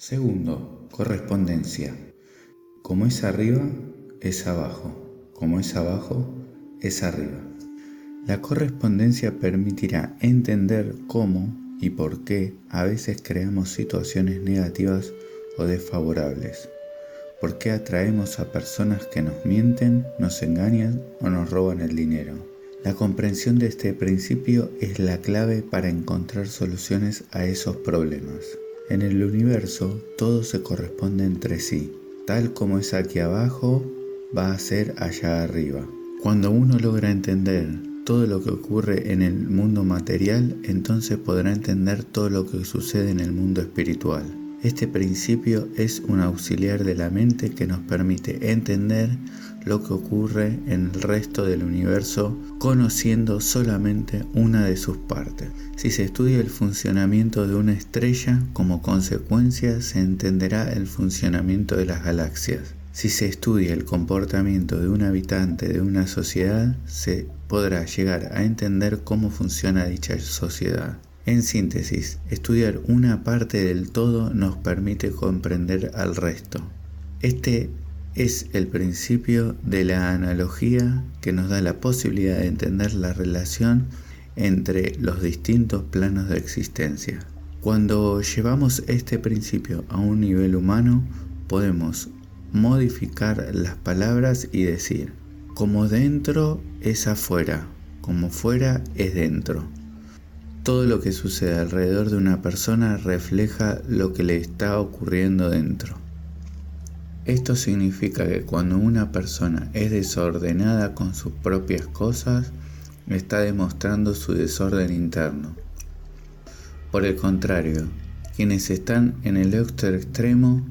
Segundo, correspondencia. Como es arriba, es abajo. Como es abajo, es arriba. La correspondencia permitirá entender cómo y por qué a veces creamos situaciones negativas o desfavorables. ¿Por qué atraemos a personas que nos mienten, nos engañan o nos roban el dinero? La comprensión de este principio es la clave para encontrar soluciones a esos problemas. En el universo todo se corresponde entre sí. Tal como es aquí abajo, va a ser allá arriba. Cuando uno logra entender todo lo que ocurre en el mundo material, entonces podrá entender todo lo que sucede en el mundo espiritual. Este principio es un auxiliar de la mente que nos permite entender lo que ocurre en el resto del universo conociendo solamente una de sus partes. Si se estudia el funcionamiento de una estrella, como consecuencia se entenderá el funcionamiento de las galaxias. Si se estudia el comportamiento de un habitante de una sociedad, se podrá llegar a entender cómo funciona dicha sociedad. En síntesis, estudiar una parte del todo nos permite comprender al resto. Este es el principio de la analogía que nos da la posibilidad de entender la relación entre los distintos planos de existencia. Cuando llevamos este principio a un nivel humano, podemos modificar las palabras y decir, como dentro es afuera, como fuera es dentro. Todo lo que sucede alrededor de una persona refleja lo que le está ocurriendo dentro. Esto significa que cuando una persona es desordenada con sus propias cosas, está demostrando su desorden interno. Por el contrario, quienes están en el otro extremo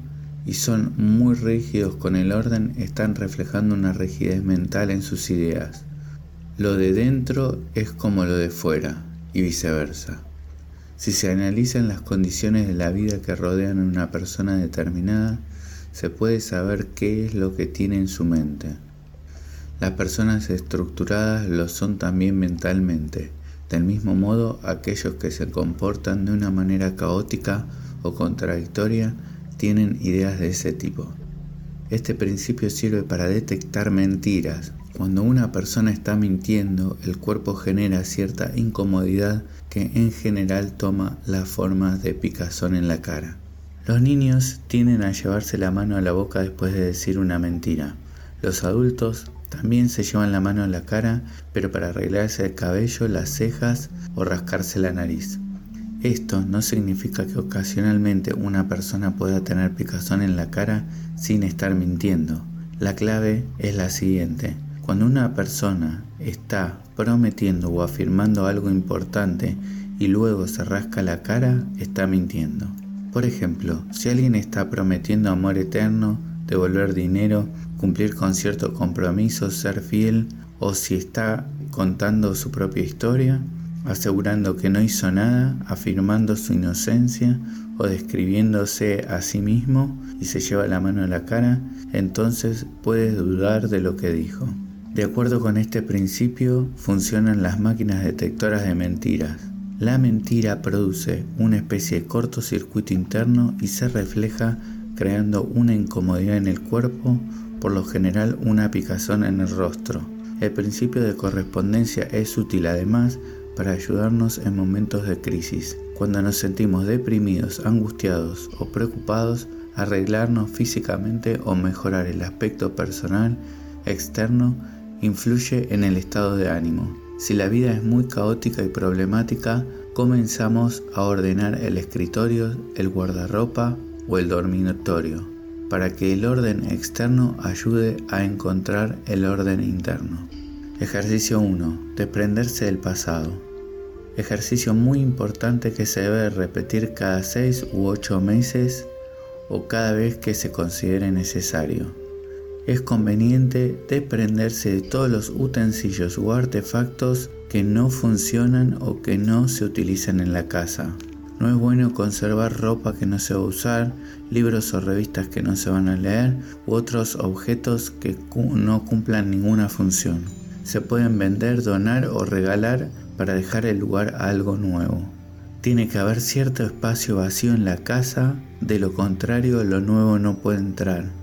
y son muy rígidos con el orden están reflejando una rigidez mental en sus ideas. Lo de dentro es como lo de fuera y viceversa. Si se analizan las condiciones de la vida que rodean a una persona determinada, se puede saber qué es lo que tiene en su mente. Las personas estructuradas lo son también mentalmente, del mismo modo aquellos que se comportan de una manera caótica o contradictoria tienen ideas de ese tipo. Este principio sirve para detectar mentiras. Cuando una persona está mintiendo, el cuerpo genera cierta incomodidad que en general toma la forma de picazón en la cara. Los niños tienden a llevarse la mano a la boca después de decir una mentira. Los adultos también se llevan la mano a la cara, pero para arreglarse el cabello, las cejas o rascarse la nariz. Esto no significa que ocasionalmente una persona pueda tener picazón en la cara sin estar mintiendo. La clave es la siguiente. Cuando una persona está prometiendo o afirmando algo importante y luego se rasca la cara, está mintiendo. Por ejemplo, si alguien está prometiendo amor eterno, devolver dinero, cumplir con cierto compromiso, ser fiel, o si está contando su propia historia, asegurando que no hizo nada, afirmando su inocencia o describiéndose a sí mismo y se lleva la mano a la cara, entonces puedes dudar de lo que dijo. De acuerdo con este principio, funcionan las máquinas detectoras de mentiras. La mentira produce una especie de cortocircuito interno y se refleja creando una incomodidad en el cuerpo, por lo general una picazón en el rostro. El principio de correspondencia es útil además para ayudarnos en momentos de crisis. Cuando nos sentimos deprimidos, angustiados o preocupados, arreglarnos físicamente o mejorar el aspecto personal externo influye en el estado de ánimo. Si la vida es muy caótica y problemática, comenzamos a ordenar el escritorio, el guardarropa o el dormitorio, para que el orden externo ayude a encontrar el orden interno. Ejercicio 1. Desprenderse del pasado. Ejercicio muy importante que se debe repetir cada 6 u 8 meses o cada vez que se considere necesario es conveniente desprenderse de todos los utensilios o artefactos que no funcionan o que no se utilizan en la casa. No es bueno conservar ropa que no se va a usar, libros o revistas que no se van a leer u otros objetos que no cumplan ninguna función. Se pueden vender, donar o regalar para dejar el lugar algo nuevo. Tiene que haber cierto espacio vacío en la casa, de lo contrario lo nuevo no puede entrar.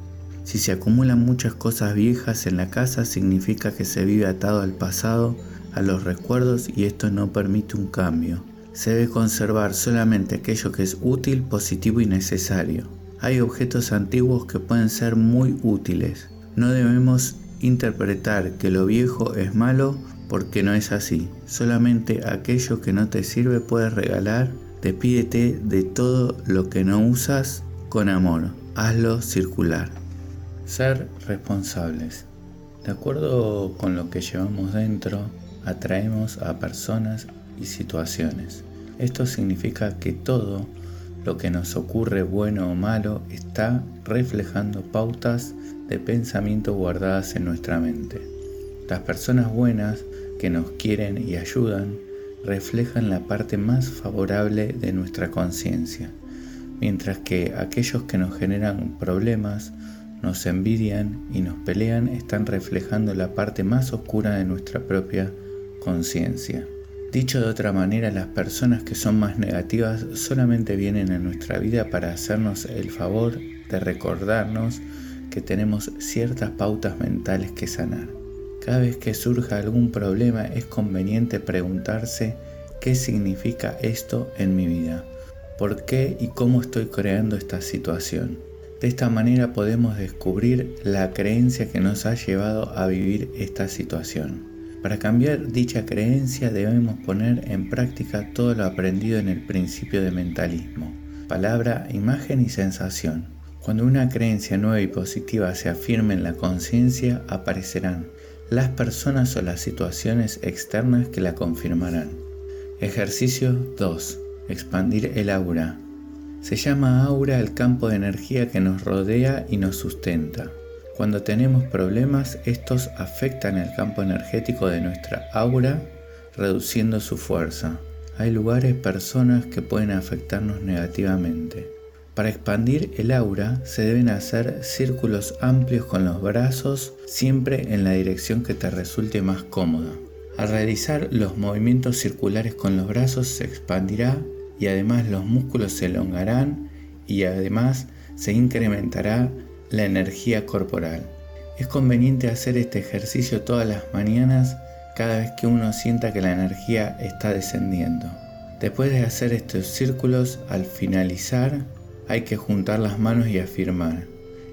Si se acumulan muchas cosas viejas en la casa significa que se vive atado al pasado, a los recuerdos y esto no permite un cambio. Se debe conservar solamente aquello que es útil, positivo y necesario. Hay objetos antiguos que pueden ser muy útiles. No debemos interpretar que lo viejo es malo porque no es así. Solamente aquello que no te sirve puedes regalar. Despídete de todo lo que no usas con amor. Hazlo circular. Ser responsables. De acuerdo con lo que llevamos dentro, atraemos a personas y situaciones. Esto significa que todo lo que nos ocurre bueno o malo está reflejando pautas de pensamiento guardadas en nuestra mente. Las personas buenas que nos quieren y ayudan reflejan la parte más favorable de nuestra conciencia, mientras que aquellos que nos generan problemas, nos envidian y nos pelean están reflejando la parte más oscura de nuestra propia conciencia. Dicho de otra manera, las personas que son más negativas solamente vienen a nuestra vida para hacernos el favor de recordarnos que tenemos ciertas pautas mentales que sanar. Cada vez que surja algún problema es conveniente preguntarse qué significa esto en mi vida, por qué y cómo estoy creando esta situación. De esta manera podemos descubrir la creencia que nos ha llevado a vivir esta situación. Para cambiar dicha creencia debemos poner en práctica todo lo aprendido en el principio de mentalismo, palabra, imagen y sensación. Cuando una creencia nueva y positiva se afirme en la conciencia, aparecerán las personas o las situaciones externas que la confirmarán. Ejercicio 2. Expandir el aura. Se llama aura el campo de energía que nos rodea y nos sustenta. Cuando tenemos problemas, estos afectan el campo energético de nuestra aura, reduciendo su fuerza. Hay lugares, personas que pueden afectarnos negativamente. Para expandir el aura se deben hacer círculos amplios con los brazos siempre en la dirección que te resulte más cómoda. Al realizar los movimientos circulares con los brazos se expandirá y además los músculos se elongarán y además se incrementará la energía corporal. Es conveniente hacer este ejercicio todas las mañanas cada vez que uno sienta que la energía está descendiendo. Después de hacer estos círculos, al finalizar, hay que juntar las manos y afirmar,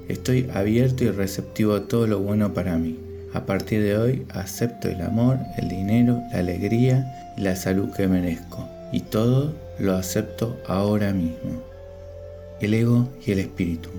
estoy abierto y receptivo a todo lo bueno para mí. A partir de hoy acepto el amor, el dinero, la alegría y la salud que merezco. Y todo lo acepto ahora mismo. El ego y el espíritu.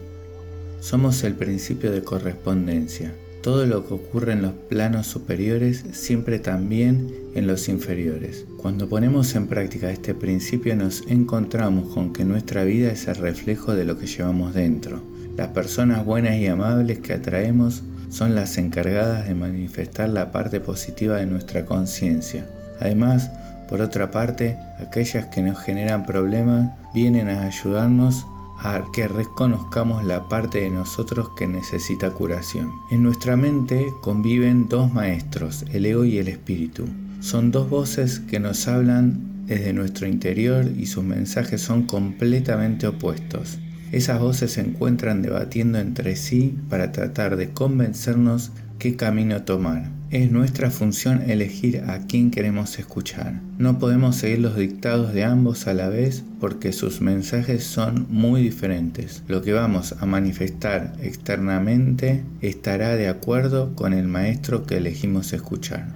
Somos el principio de correspondencia. Todo lo que ocurre en los planos superiores siempre también en los inferiores. Cuando ponemos en práctica este principio nos encontramos con que nuestra vida es el reflejo de lo que llevamos dentro. Las personas buenas y amables que atraemos son las encargadas de manifestar la parte positiva de nuestra conciencia. Además, por otra parte, aquellas que nos generan problemas vienen a ayudarnos a que reconozcamos la parte de nosotros que necesita curación. En nuestra mente conviven dos maestros, el ego y el espíritu. Son dos voces que nos hablan desde nuestro interior y sus mensajes son completamente opuestos. Esas voces se encuentran debatiendo entre sí para tratar de convencernos qué camino tomar. Es nuestra función elegir a quién queremos escuchar. No podemos seguir los dictados de ambos a la vez porque sus mensajes son muy diferentes. Lo que vamos a manifestar externamente estará de acuerdo con el maestro que elegimos escuchar.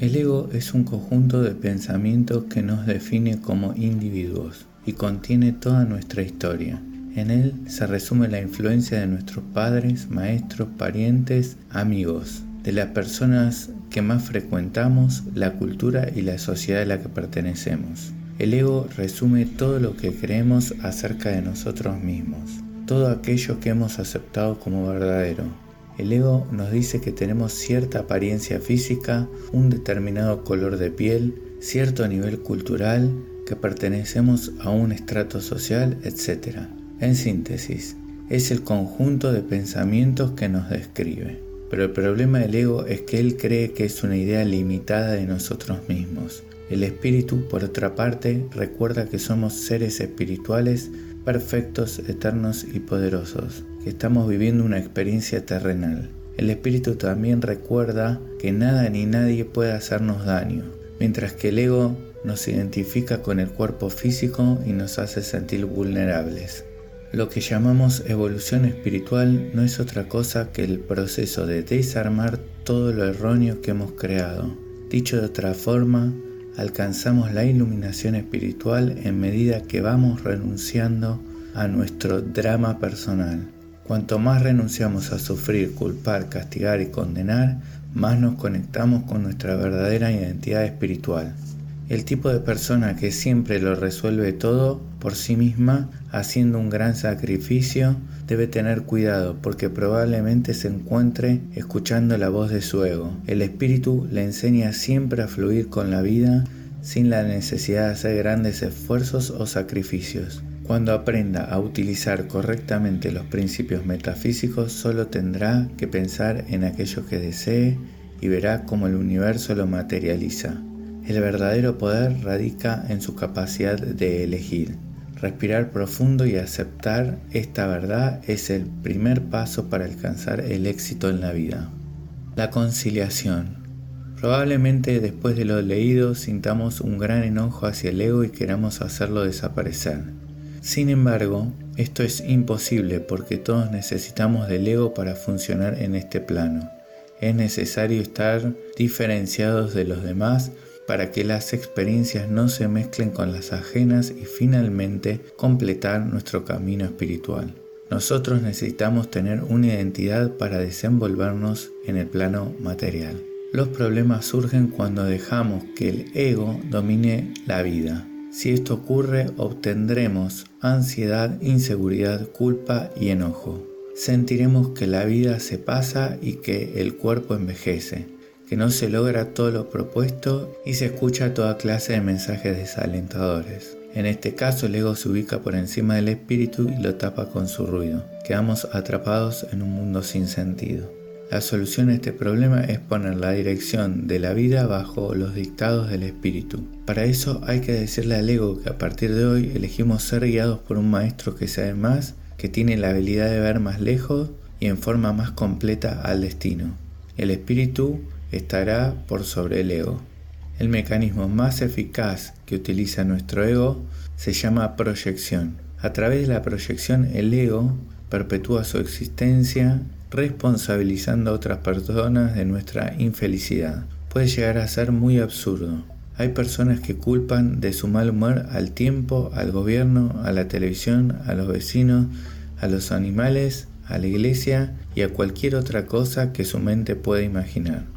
El ego es un conjunto de pensamientos que nos define como individuos y contiene toda nuestra historia. En él se resume la influencia de nuestros padres, maestros, parientes, amigos, de las personas que más frecuentamos, la cultura y la sociedad a la que pertenecemos. El ego resume todo lo que creemos acerca de nosotros mismos, todo aquello que hemos aceptado como verdadero. El ego nos dice que tenemos cierta apariencia física, un determinado color de piel, cierto nivel cultural, que pertenecemos a un estrato social, etc. En síntesis, es el conjunto de pensamientos que nos describe. Pero el problema del ego es que él cree que es una idea limitada de nosotros mismos. El espíritu, por otra parte, recuerda que somos seres espirituales perfectos, eternos y poderosos, que estamos viviendo una experiencia terrenal. El espíritu también recuerda que nada ni nadie puede hacernos daño, mientras que el ego nos identifica con el cuerpo físico y nos hace sentir vulnerables. Lo que llamamos evolución espiritual no es otra cosa que el proceso de desarmar todo lo erróneo que hemos creado. Dicho de otra forma, alcanzamos la iluminación espiritual en medida que vamos renunciando a nuestro drama personal. Cuanto más renunciamos a sufrir, culpar, castigar y condenar, más nos conectamos con nuestra verdadera identidad espiritual. El tipo de persona que siempre lo resuelve todo por sí misma, haciendo un gran sacrificio, debe tener cuidado porque probablemente se encuentre escuchando la voz de su ego. El espíritu le enseña siempre a fluir con la vida sin la necesidad de hacer grandes esfuerzos o sacrificios. Cuando aprenda a utilizar correctamente los principios metafísicos, solo tendrá que pensar en aquello que desee y verá cómo el universo lo materializa. El verdadero poder radica en su capacidad de elegir. Respirar profundo y aceptar esta verdad es el primer paso para alcanzar el éxito en la vida. La conciliación. Probablemente después de lo leído sintamos un gran enojo hacia el ego y queramos hacerlo desaparecer. Sin embargo, esto es imposible porque todos necesitamos del ego para funcionar en este plano. Es necesario estar diferenciados de los demás para que las experiencias no se mezclen con las ajenas y finalmente completar nuestro camino espiritual. Nosotros necesitamos tener una identidad para desenvolvernos en el plano material. Los problemas surgen cuando dejamos que el ego domine la vida. Si esto ocurre, obtendremos ansiedad, inseguridad, culpa y enojo. Sentiremos que la vida se pasa y que el cuerpo envejece no se logra todo lo propuesto y se escucha toda clase de mensajes desalentadores. En este caso el ego se ubica por encima del espíritu y lo tapa con su ruido. Quedamos atrapados en un mundo sin sentido. La solución a este problema es poner la dirección de la vida bajo los dictados del espíritu. Para eso hay que decirle al ego que a partir de hoy elegimos ser guiados por un maestro que sabe más, que tiene la habilidad de ver más lejos y en forma más completa al destino. El espíritu estará por sobre el ego. El mecanismo más eficaz que utiliza nuestro ego se llama proyección. A través de la proyección el ego perpetúa su existencia responsabilizando a otras personas de nuestra infelicidad. Puede llegar a ser muy absurdo. Hay personas que culpan de su mal humor al tiempo, al gobierno, a la televisión, a los vecinos, a los animales, a la iglesia y a cualquier otra cosa que su mente pueda imaginar.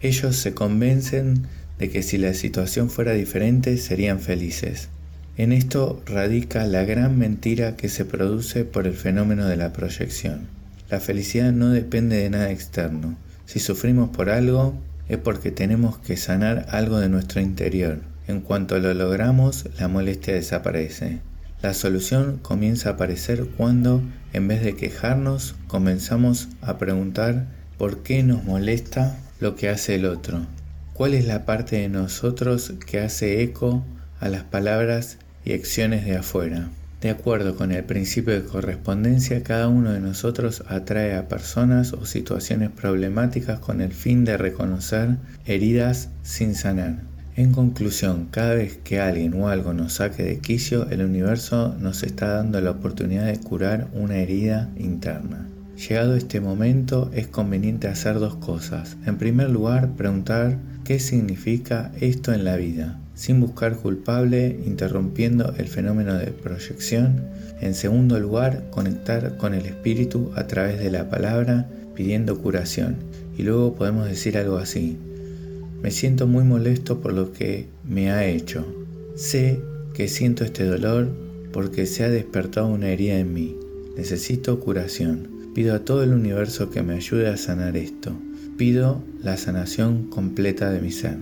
Ellos se convencen de que si la situación fuera diferente serían felices. En esto radica la gran mentira que se produce por el fenómeno de la proyección. La felicidad no depende de nada externo. Si sufrimos por algo, es porque tenemos que sanar algo de nuestro interior. En cuanto lo logramos, la molestia desaparece. La solución comienza a aparecer cuando, en vez de quejarnos, comenzamos a preguntar por qué nos molesta lo que hace el otro. ¿Cuál es la parte de nosotros que hace eco a las palabras y acciones de afuera? De acuerdo con el principio de correspondencia, cada uno de nosotros atrae a personas o situaciones problemáticas con el fin de reconocer heridas sin sanar. En conclusión, cada vez que alguien o algo nos saque de quicio, el universo nos está dando la oportunidad de curar una herida interna. Llegado este momento es conveniente hacer dos cosas. En primer lugar, preguntar qué significa esto en la vida, sin buscar culpable, interrumpiendo el fenómeno de proyección. En segundo lugar, conectar con el espíritu a través de la palabra, pidiendo curación. Y luego podemos decir algo así. Me siento muy molesto por lo que me ha hecho. Sé que siento este dolor porque se ha despertado una herida en mí. Necesito curación. Pido a todo el universo que me ayude a sanar esto. Pido la sanación completa de mi ser.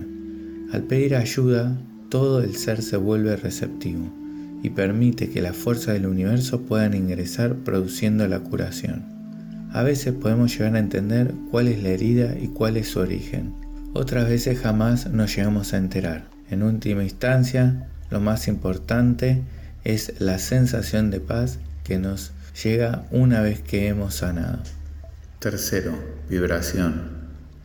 Al pedir ayuda, todo el ser se vuelve receptivo y permite que la fuerza del universo puedan ingresar produciendo la curación. A veces podemos llegar a entender cuál es la herida y cuál es su origen. Otras veces jamás nos llegamos a enterar. En última instancia, lo más importante es la sensación de paz que nos llega una vez que hemos sanado. Tercero, vibración.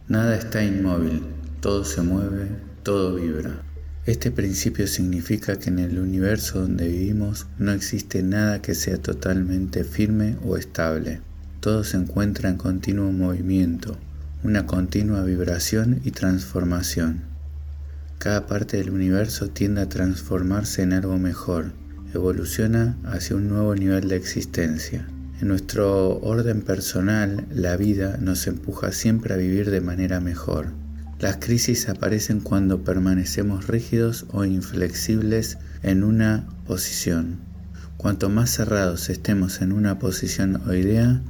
Nada está inmóvil, todo se mueve, todo vibra. Este principio significa que en el universo donde vivimos no existe nada que sea totalmente firme o estable. Todo se encuentra en continuo movimiento, una continua vibración y transformación. Cada parte del universo tiende a transformarse en algo mejor, evoluciona hacia un nuevo nivel de existencia. En nuestro orden personal, la vida nos empuja siempre a vivir de manera mejor las crisis aparecen cuando permanecemos rígidos o inflexibles en una posición. Cuanto más cerrados estemos en una posición o idea,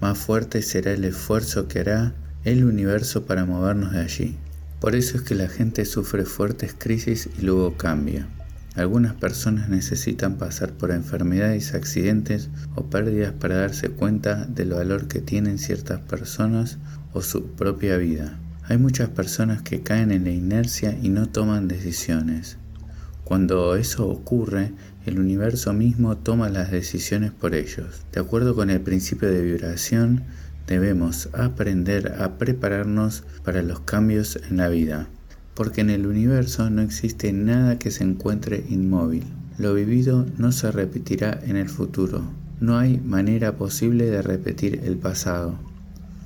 más fuerte será el esfuerzo que hará el universo para movernos de allí. Por eso es que la gente sufre fuertes crisis y luego cambia. Algunas personas necesitan pasar por enfermedades, accidentes o pérdidas para darse cuenta del valor que tienen ciertas personas o su propia vida. Hay muchas personas que caen en la inercia y no toman decisiones. Cuando eso ocurre, el universo mismo toma las decisiones por ellos. De acuerdo con el principio de vibración, debemos aprender a prepararnos para los cambios en la vida, porque en el universo no existe nada que se encuentre inmóvil. Lo vivido no se repetirá en el futuro. No hay manera posible de repetir el pasado.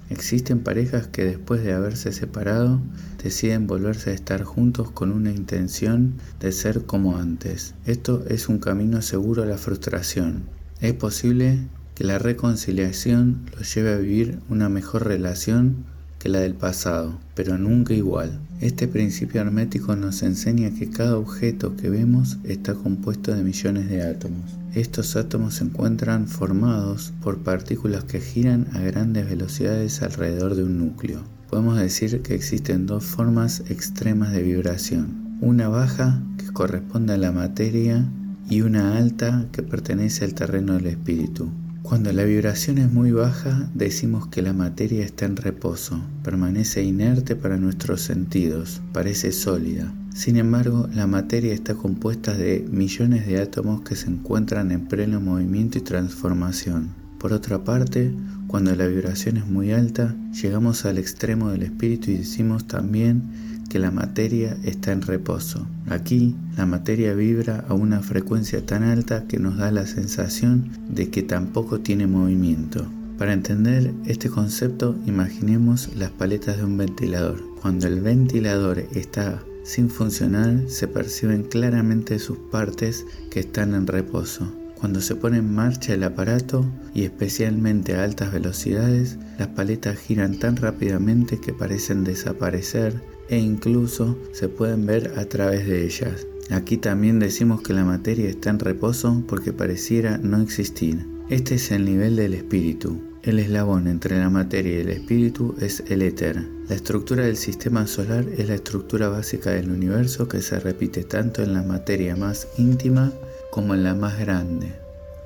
Existen parejas que después de haberse separado deciden volverse a estar juntos con una intención de ser como antes. Esto es un camino seguro a la frustración. Es posible que la reconciliación los lleve a vivir una mejor relación que la del pasado, pero nunca igual. Este principio hermético nos enseña que cada objeto que vemos está compuesto de millones de átomos. Estos átomos se encuentran formados por partículas que giran a grandes velocidades alrededor de un núcleo. Podemos decir que existen dos formas extremas de vibración. Una baja, que corresponde a la materia, y una alta, que pertenece al terreno del espíritu. Cuando la vibración es muy baja, decimos que la materia está en reposo, permanece inerte para nuestros sentidos, parece sólida. Sin embargo, la materia está compuesta de millones de átomos que se encuentran en pleno movimiento y transformación. Por otra parte, cuando la vibración es muy alta, llegamos al extremo del espíritu y decimos también que la materia está en reposo. Aquí la materia vibra a una frecuencia tan alta que nos da la sensación de que tampoco tiene movimiento. Para entender este concepto imaginemos las paletas de un ventilador. Cuando el ventilador está sin funcionar se perciben claramente sus partes que están en reposo. Cuando se pone en marcha el aparato y especialmente a altas velocidades, las paletas giran tan rápidamente que parecen desaparecer e incluso se pueden ver a través de ellas. Aquí también decimos que la materia está en reposo porque pareciera no existir. Este es el nivel del espíritu. El eslabón entre la materia y el espíritu es el éter. La estructura del sistema solar es la estructura básica del universo que se repite tanto en la materia más íntima como en la más grande.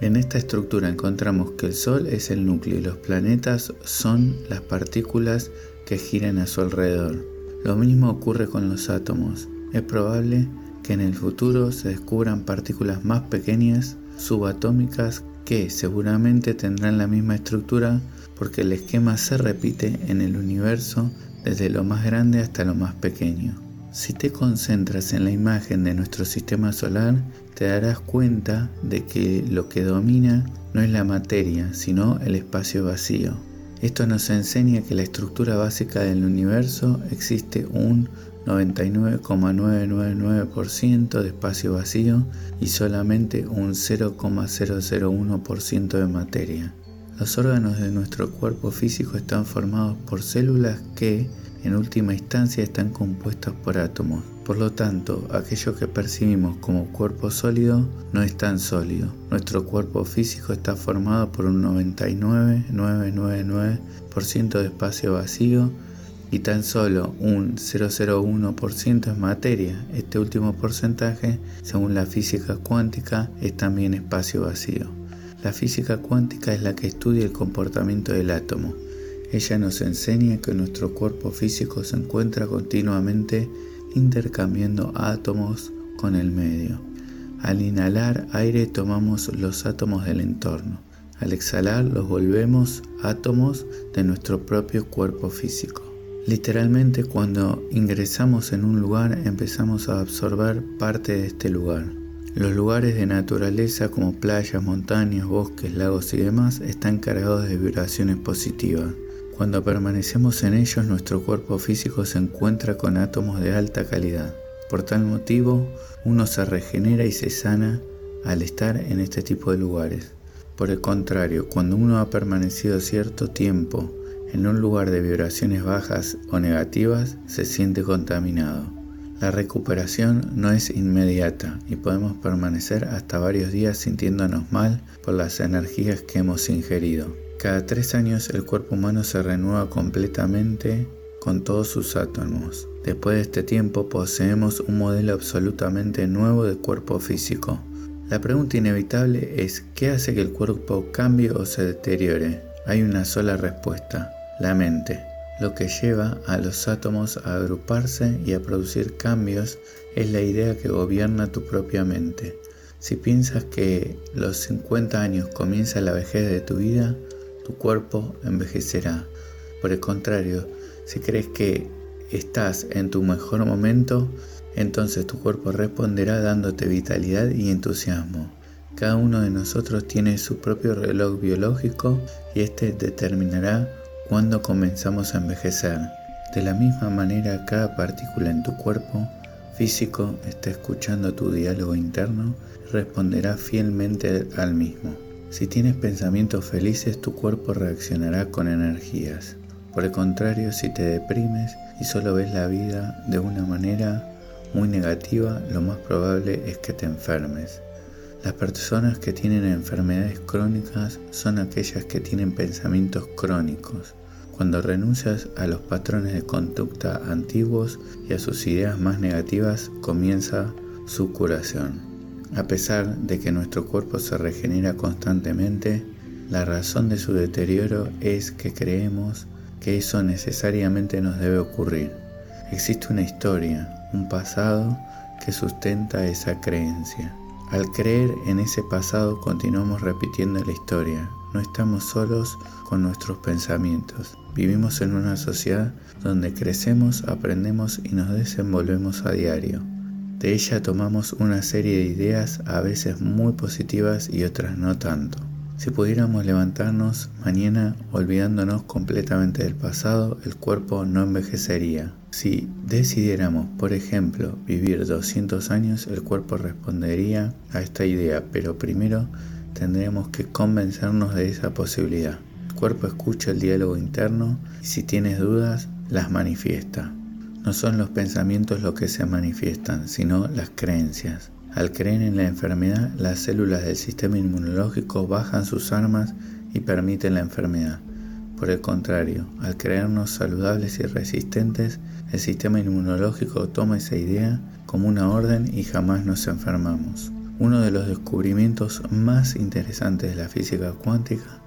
En esta estructura encontramos que el Sol es el núcleo y los planetas son las partículas que giran a su alrededor. Lo mismo ocurre con los átomos. Es probable que en el futuro se descubran partículas más pequeñas, subatómicas, que seguramente tendrán la misma estructura porque el esquema se repite en el universo desde lo más grande hasta lo más pequeño. Si te concentras en la imagen de nuestro sistema solar, te darás cuenta de que lo que domina no es la materia, sino el espacio vacío. Esto nos enseña que la estructura básica del universo existe un 99,999% de espacio vacío y solamente un 0,001% de materia. Los órganos de nuestro cuerpo físico están formados por células que, en última instancia, están compuestas por átomos. Por lo tanto, aquello que percibimos como cuerpo sólido no es tan sólido. Nuestro cuerpo físico está formado por un 99,999% de espacio vacío y tan solo un 0,01% es materia. Este último porcentaje, según la física cuántica, es también espacio vacío. La física cuántica es la que estudia el comportamiento del átomo. Ella nos enseña que nuestro cuerpo físico se encuentra continuamente intercambiando átomos con el medio. Al inhalar aire tomamos los átomos del entorno. Al exhalar los volvemos átomos de nuestro propio cuerpo físico. Literalmente cuando ingresamos en un lugar empezamos a absorber parte de este lugar. Los lugares de naturaleza como playas, montañas, bosques, lagos y demás están cargados de vibraciones positivas. Cuando permanecemos en ellos nuestro cuerpo físico se encuentra con átomos de alta calidad. Por tal motivo, uno se regenera y se sana al estar en este tipo de lugares. Por el contrario, cuando uno ha permanecido cierto tiempo en un lugar de vibraciones bajas o negativas, se siente contaminado. La recuperación no es inmediata y podemos permanecer hasta varios días sintiéndonos mal por las energías que hemos ingerido. Cada tres años el cuerpo humano se renueva completamente con todos sus átomos. Después de este tiempo poseemos un modelo absolutamente nuevo de cuerpo físico. La pregunta inevitable es ¿qué hace que el cuerpo cambie o se deteriore? Hay una sola respuesta, la mente. Lo que lleva a los átomos a agruparse y a producir cambios es la idea que gobierna tu propia mente. Si piensas que los 50 años comienza la vejez de tu vida, tu cuerpo envejecerá. Por el contrario, si crees que estás en tu mejor momento, entonces tu cuerpo responderá dándote vitalidad y entusiasmo. Cada uno de nosotros tiene su propio reloj biológico y este determinará cuándo comenzamos a envejecer. De la misma manera, cada partícula en tu cuerpo físico está escuchando tu diálogo interno y responderá fielmente al mismo. Si tienes pensamientos felices, tu cuerpo reaccionará con energías. Por el contrario, si te deprimes y solo ves la vida de una manera muy negativa, lo más probable es que te enfermes. Las personas que tienen enfermedades crónicas son aquellas que tienen pensamientos crónicos. Cuando renuncias a los patrones de conducta antiguos y a sus ideas más negativas, comienza su curación. A pesar de que nuestro cuerpo se regenera constantemente, la razón de su deterioro es que creemos que eso necesariamente nos debe ocurrir. Existe una historia, un pasado que sustenta esa creencia. Al creer en ese pasado continuamos repitiendo la historia. No estamos solos con nuestros pensamientos. Vivimos en una sociedad donde crecemos, aprendemos y nos desenvolvemos a diario. De ella tomamos una serie de ideas a veces muy positivas y otras no tanto. Si pudiéramos levantarnos mañana olvidándonos completamente del pasado, el cuerpo no envejecería. Si decidiéramos, por ejemplo, vivir 200 años, el cuerpo respondería a esta idea, pero primero tendremos que convencernos de esa posibilidad. El cuerpo escucha el diálogo interno y si tienes dudas, las manifiesta. No son los pensamientos los que se manifiestan, sino las creencias. Al creer en la enfermedad, las células del sistema inmunológico bajan sus armas y permiten la enfermedad. Por el contrario, al creernos saludables y resistentes, el sistema inmunológico toma esa idea como una orden y jamás nos enfermamos. Uno de los descubrimientos más interesantes de la física cuántica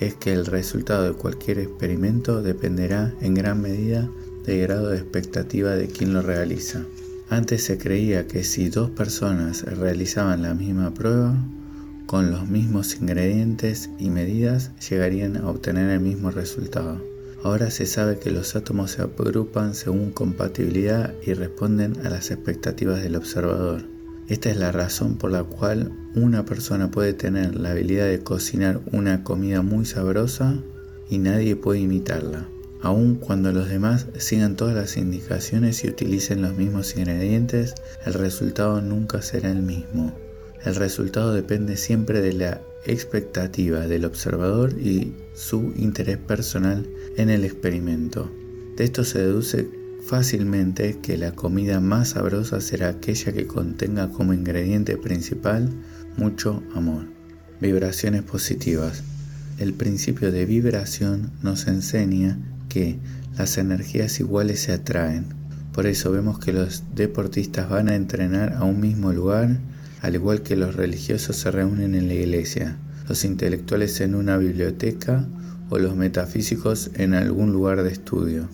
es que el resultado de cualquier experimento dependerá en gran medida del grado de expectativa de quien lo realiza. Antes se creía que si dos personas realizaban la misma prueba, con los mismos ingredientes y medidas, llegarían a obtener el mismo resultado. Ahora se sabe que los átomos se agrupan según compatibilidad y responden a las expectativas del observador. Esta es la razón por la cual una persona puede tener la habilidad de cocinar una comida muy sabrosa y nadie puede imitarla aun cuando los demás sigan todas las indicaciones y utilicen los mismos ingredientes, el resultado nunca será el mismo. El resultado depende siempre de la expectativa del observador y su interés personal en el experimento. De esto se deduce fácilmente que la comida más sabrosa será aquella que contenga como ingrediente principal mucho amor. Vibraciones positivas. El principio de vibración nos enseña que las energías iguales se atraen. Por eso vemos que los deportistas van a entrenar a un mismo lugar, al igual que los religiosos se reúnen en la iglesia, los intelectuales en una biblioteca o los metafísicos en algún lugar de estudio.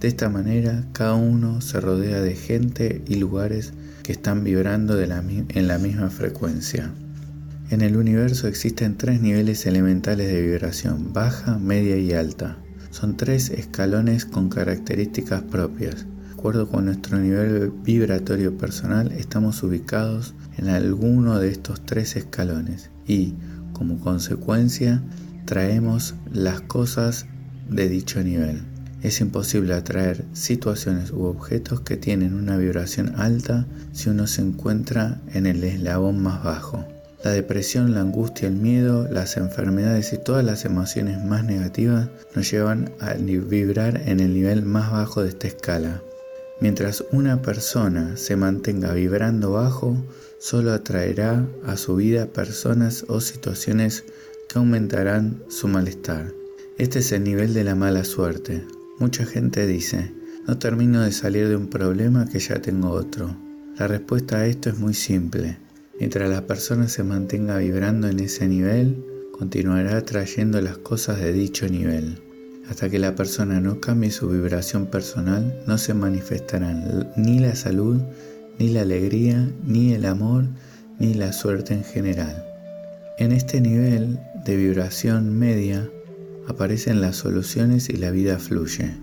De esta manera, cada uno se rodea de gente y lugares que están vibrando en la misma frecuencia. En el universo existen tres niveles elementales de vibración, baja, media y alta. Son tres escalones con características propias. De acuerdo con nuestro nivel vibratorio personal, estamos ubicados en alguno de estos tres escalones y, como consecuencia, traemos las cosas de dicho nivel. Es imposible atraer situaciones u objetos que tienen una vibración alta si uno se encuentra en el eslabón más bajo. La depresión, la angustia, el miedo, las enfermedades y todas las emociones más negativas nos llevan a vibrar en el nivel más bajo de esta escala. Mientras una persona se mantenga vibrando bajo, solo atraerá a su vida personas o situaciones que aumentarán su malestar. Este es el nivel de la mala suerte. Mucha gente dice, no termino de salir de un problema que ya tengo otro. La respuesta a esto es muy simple. Mientras la persona se mantenga vibrando en ese nivel, continuará trayendo las cosas de dicho nivel. Hasta que la persona no cambie su vibración personal, no se manifestarán ni la salud, ni la alegría, ni el amor, ni la suerte en general. En este nivel de vibración media, aparecen las soluciones y la vida fluye.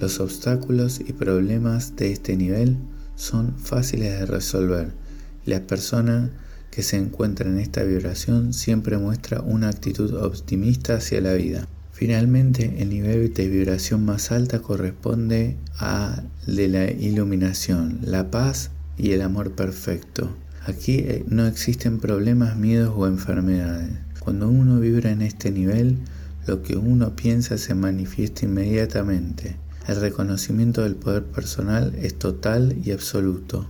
Los obstáculos y problemas de este nivel son fáciles de resolver. La persona que se encuentra en esta vibración siempre muestra una actitud optimista hacia la vida. Finalmente, el nivel de vibración más alta corresponde a de la iluminación, la paz y el amor perfecto. Aquí eh, no existen problemas, miedos o enfermedades. Cuando uno vibra en este nivel, lo que uno piensa se manifiesta inmediatamente. El reconocimiento del poder personal es total y absoluto.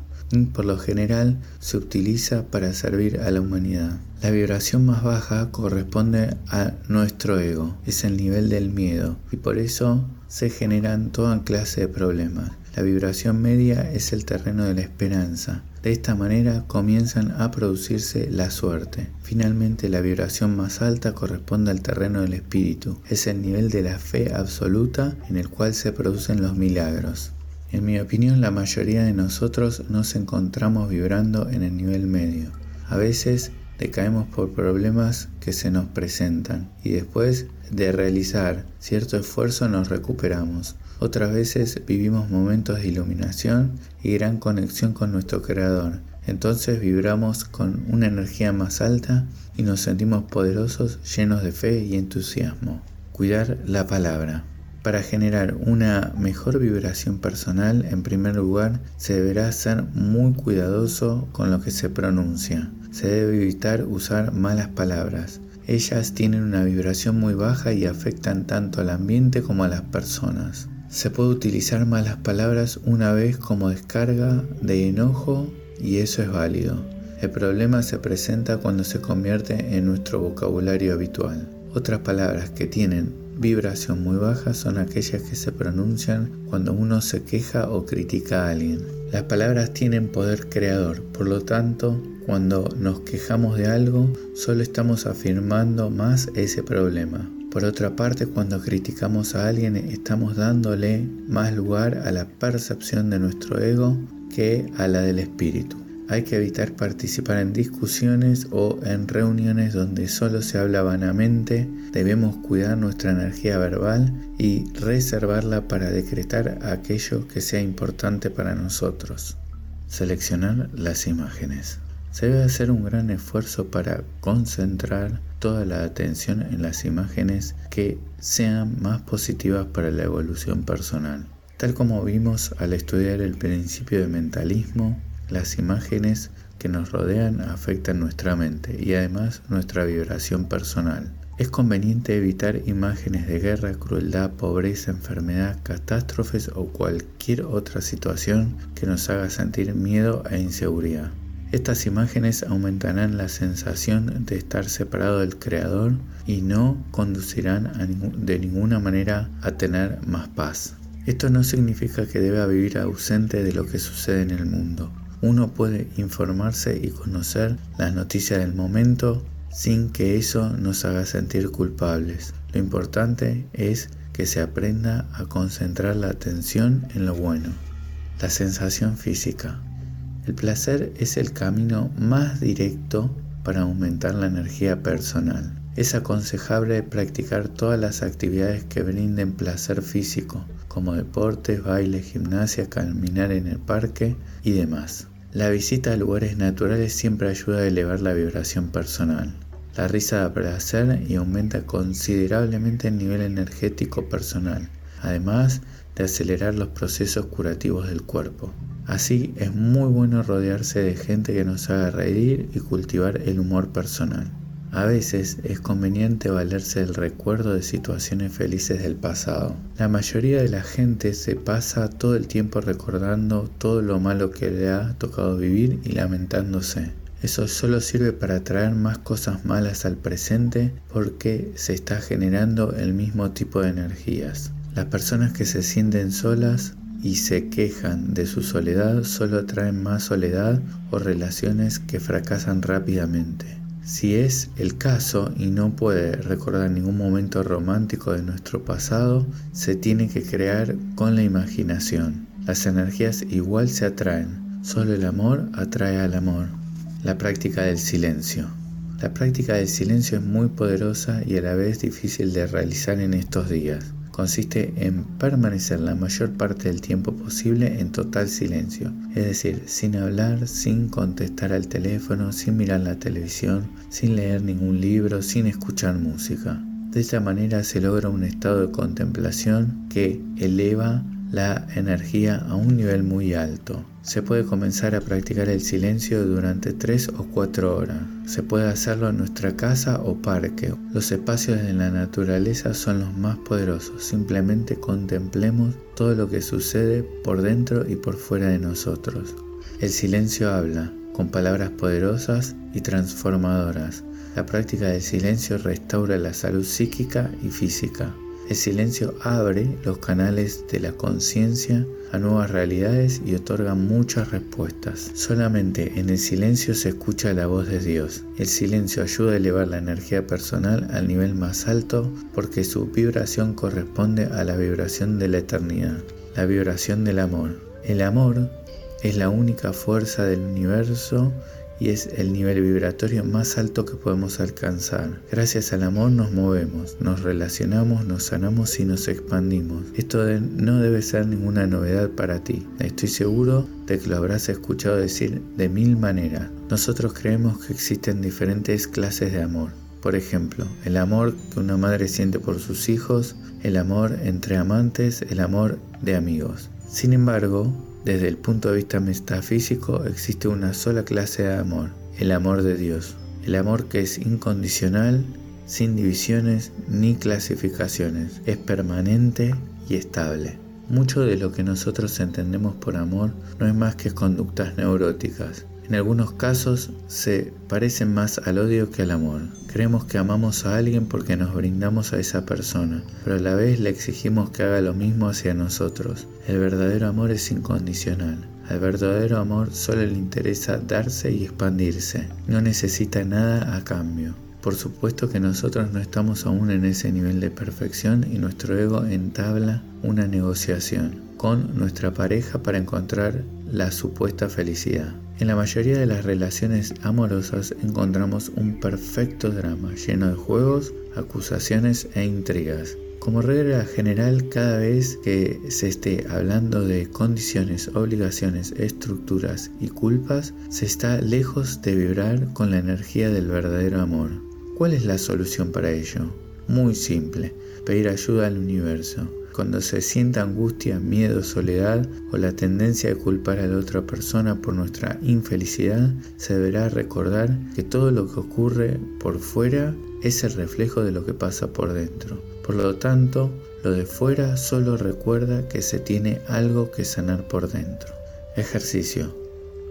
Por lo general se utiliza para servir a la humanidad. La vibración más baja corresponde a nuestro ego, es el nivel del miedo y por eso se generan toda clase de problemas. La vibración media es el terreno de la esperanza. De esta manera comienzan a producirse la suerte. Finalmente la vibración más alta corresponde al terreno del espíritu. Es el nivel de la fe absoluta en el cual se producen los milagros. En mi opinión la mayoría de nosotros nos encontramos vibrando en el nivel medio. A veces decaemos por problemas que se nos presentan y después de realizar cierto esfuerzo nos recuperamos. Otras veces vivimos momentos de iluminación y gran conexión con nuestro Creador. Entonces vibramos con una energía más alta y nos sentimos poderosos, llenos de fe y entusiasmo. Cuidar la palabra. Para generar una mejor vibración personal, en primer lugar, se deberá ser muy cuidadoso con lo que se pronuncia. Se debe evitar usar malas palabras. Ellas tienen una vibración muy baja y afectan tanto al ambiente como a las personas. Se puede utilizar malas palabras una vez como descarga de enojo y eso es válido. El problema se presenta cuando se convierte en nuestro vocabulario habitual. Otras palabras que tienen vibración muy baja son aquellas que se pronuncian cuando uno se queja o critica a alguien. Las palabras tienen poder creador, por lo tanto, cuando nos quejamos de algo, solo estamos afirmando más ese problema. Por otra parte, cuando criticamos a alguien estamos dándole más lugar a la percepción de nuestro ego que a la del espíritu. Hay que evitar participar en discusiones o en reuniones donde solo se habla vanamente. Debemos cuidar nuestra energía verbal y reservarla para decretar aquello que sea importante para nosotros. Seleccionar las imágenes. Se debe hacer un gran esfuerzo para concentrar toda la atención en las imágenes que sean más positivas para la evolución personal. Tal como vimos al estudiar el principio de mentalismo, las imágenes que nos rodean afectan nuestra mente y además nuestra vibración personal. Es conveniente evitar imágenes de guerra, crueldad, pobreza, enfermedad, catástrofes o cualquier otra situación que nos haga sentir miedo e inseguridad. Estas imágenes aumentarán la sensación de estar separado del Creador y no conducirán de ninguna manera a tener más paz. Esto no significa que deba vivir ausente de lo que sucede en el mundo. Uno puede informarse y conocer las noticias del momento sin que eso nos haga sentir culpables. Lo importante es que se aprenda a concentrar la atención en lo bueno. La sensación física. El placer es el camino más directo para aumentar la energía personal. Es aconsejable practicar todas las actividades que brinden placer físico, como deportes, baile, gimnasia, caminar en el parque y demás. La visita a lugares naturales siempre ayuda a elevar la vibración personal. La risa da placer y aumenta considerablemente el nivel energético personal, además de acelerar los procesos curativos del cuerpo. Así es muy bueno rodearse de gente que nos haga reír y cultivar el humor personal. A veces es conveniente valerse del recuerdo de situaciones felices del pasado. La mayoría de la gente se pasa todo el tiempo recordando todo lo malo que le ha tocado vivir y lamentándose. Eso solo sirve para traer más cosas malas al presente porque se está generando el mismo tipo de energías. Las personas que se sienten solas y se quejan de su soledad solo traen más soledad o relaciones que fracasan rápidamente. Si es el caso y no puede recordar ningún momento romántico de nuestro pasado, se tiene que crear con la imaginación. Las energías igual se atraen, solo el amor atrae al amor. La práctica del silencio. La práctica del silencio es muy poderosa y a la vez difícil de realizar en estos días consiste en permanecer la mayor parte del tiempo posible en total silencio, es decir, sin hablar, sin contestar al teléfono, sin mirar la televisión, sin leer ningún libro, sin escuchar música. De esta manera se logra un estado de contemplación que eleva la energía a un nivel muy alto. Se puede comenzar a practicar el silencio durante 3 o 4 horas. Se puede hacerlo en nuestra casa o parque. Los espacios de la naturaleza son los más poderosos. Simplemente contemplemos todo lo que sucede por dentro y por fuera de nosotros. El silencio habla con palabras poderosas y transformadoras. La práctica del silencio restaura la salud psíquica y física. El silencio abre los canales de la conciencia a nuevas realidades y otorga muchas respuestas. Solamente en el silencio se escucha la voz de Dios. El silencio ayuda a elevar la energía personal al nivel más alto porque su vibración corresponde a la vibración de la eternidad, la vibración del amor. El amor es la única fuerza del universo y es el nivel vibratorio más alto que podemos alcanzar. Gracias al amor nos movemos, nos relacionamos, nos sanamos y nos expandimos. Esto no debe ser ninguna novedad para ti. Estoy seguro de que lo habrás escuchado decir de mil maneras. Nosotros creemos que existen diferentes clases de amor. Por ejemplo, el amor que una madre siente por sus hijos, el amor entre amantes, el amor de amigos. Sin embargo, desde el punto de vista metafísico existe una sola clase de amor, el amor de Dios, el amor que es incondicional, sin divisiones ni clasificaciones, es permanente y estable. Mucho de lo que nosotros entendemos por amor no es más que conductas neuróticas, en algunos casos se parecen más al odio que al amor. Creemos que amamos a alguien porque nos brindamos a esa persona, pero a la vez le exigimos que haga lo mismo hacia nosotros. El verdadero amor es incondicional. Al verdadero amor solo le interesa darse y expandirse. No necesita nada a cambio. Por supuesto que nosotros no estamos aún en ese nivel de perfección y nuestro ego entabla una negociación con nuestra pareja para encontrar la supuesta felicidad. En la mayoría de las relaciones amorosas encontramos un perfecto drama lleno de juegos, acusaciones e intrigas. Como regla general, cada vez que se esté hablando de condiciones, obligaciones, estructuras y culpas, se está lejos de vibrar con la energía del verdadero amor. ¿Cuál es la solución para ello? Muy simple, pedir ayuda al universo. Cuando se sienta angustia, miedo, soledad o la tendencia de culpar a la otra persona por nuestra infelicidad, se deberá recordar que todo lo que ocurre por fuera es el reflejo de lo que pasa por dentro. Por lo tanto, lo de fuera solo recuerda que se tiene algo que sanar por dentro. Ejercicio.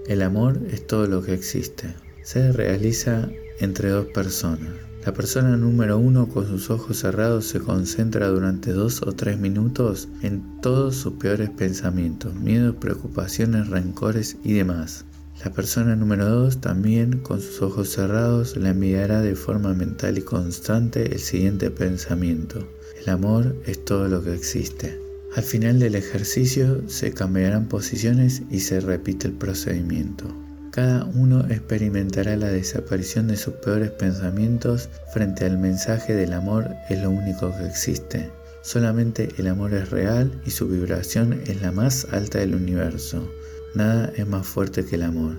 El amor es todo lo que existe. Se realiza entre dos personas. La persona número uno con sus ojos cerrados se concentra durante dos o tres minutos en todos sus peores pensamientos, miedos, preocupaciones, rencores y demás. La persona número 2 también con sus ojos cerrados le enviará de forma mental y constante el siguiente pensamiento. El amor es todo lo que existe. Al final del ejercicio se cambiarán posiciones y se repite el procedimiento. Cada uno experimentará la desaparición de sus peores pensamientos frente al mensaje del amor es lo único que existe. Solamente el amor es real y su vibración es la más alta del universo. Nada es más fuerte que el amor.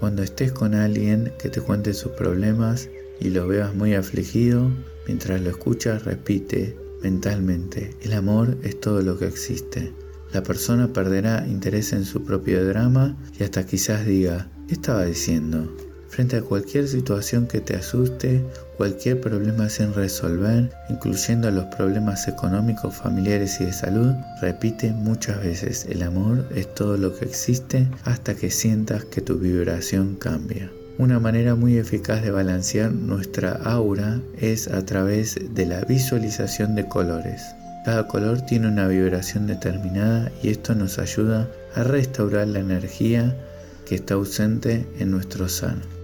Cuando estés con alguien que te cuente sus problemas y lo veas muy afligido, mientras lo escuchas repite mentalmente, el amor es todo lo que existe. La persona perderá interés en su propio drama y hasta quizás diga, ¿Qué estaba diciendo? Frente a cualquier situación que te asuste, cualquier problema sin resolver, incluyendo los problemas económicos, familiares y de salud, repite muchas veces, el amor es todo lo que existe hasta que sientas que tu vibración cambia. Una manera muy eficaz de balancear nuestra aura es a través de la visualización de colores. Cada color tiene una vibración determinada y esto nos ayuda a restaurar la energía que está ausente en nuestro sano.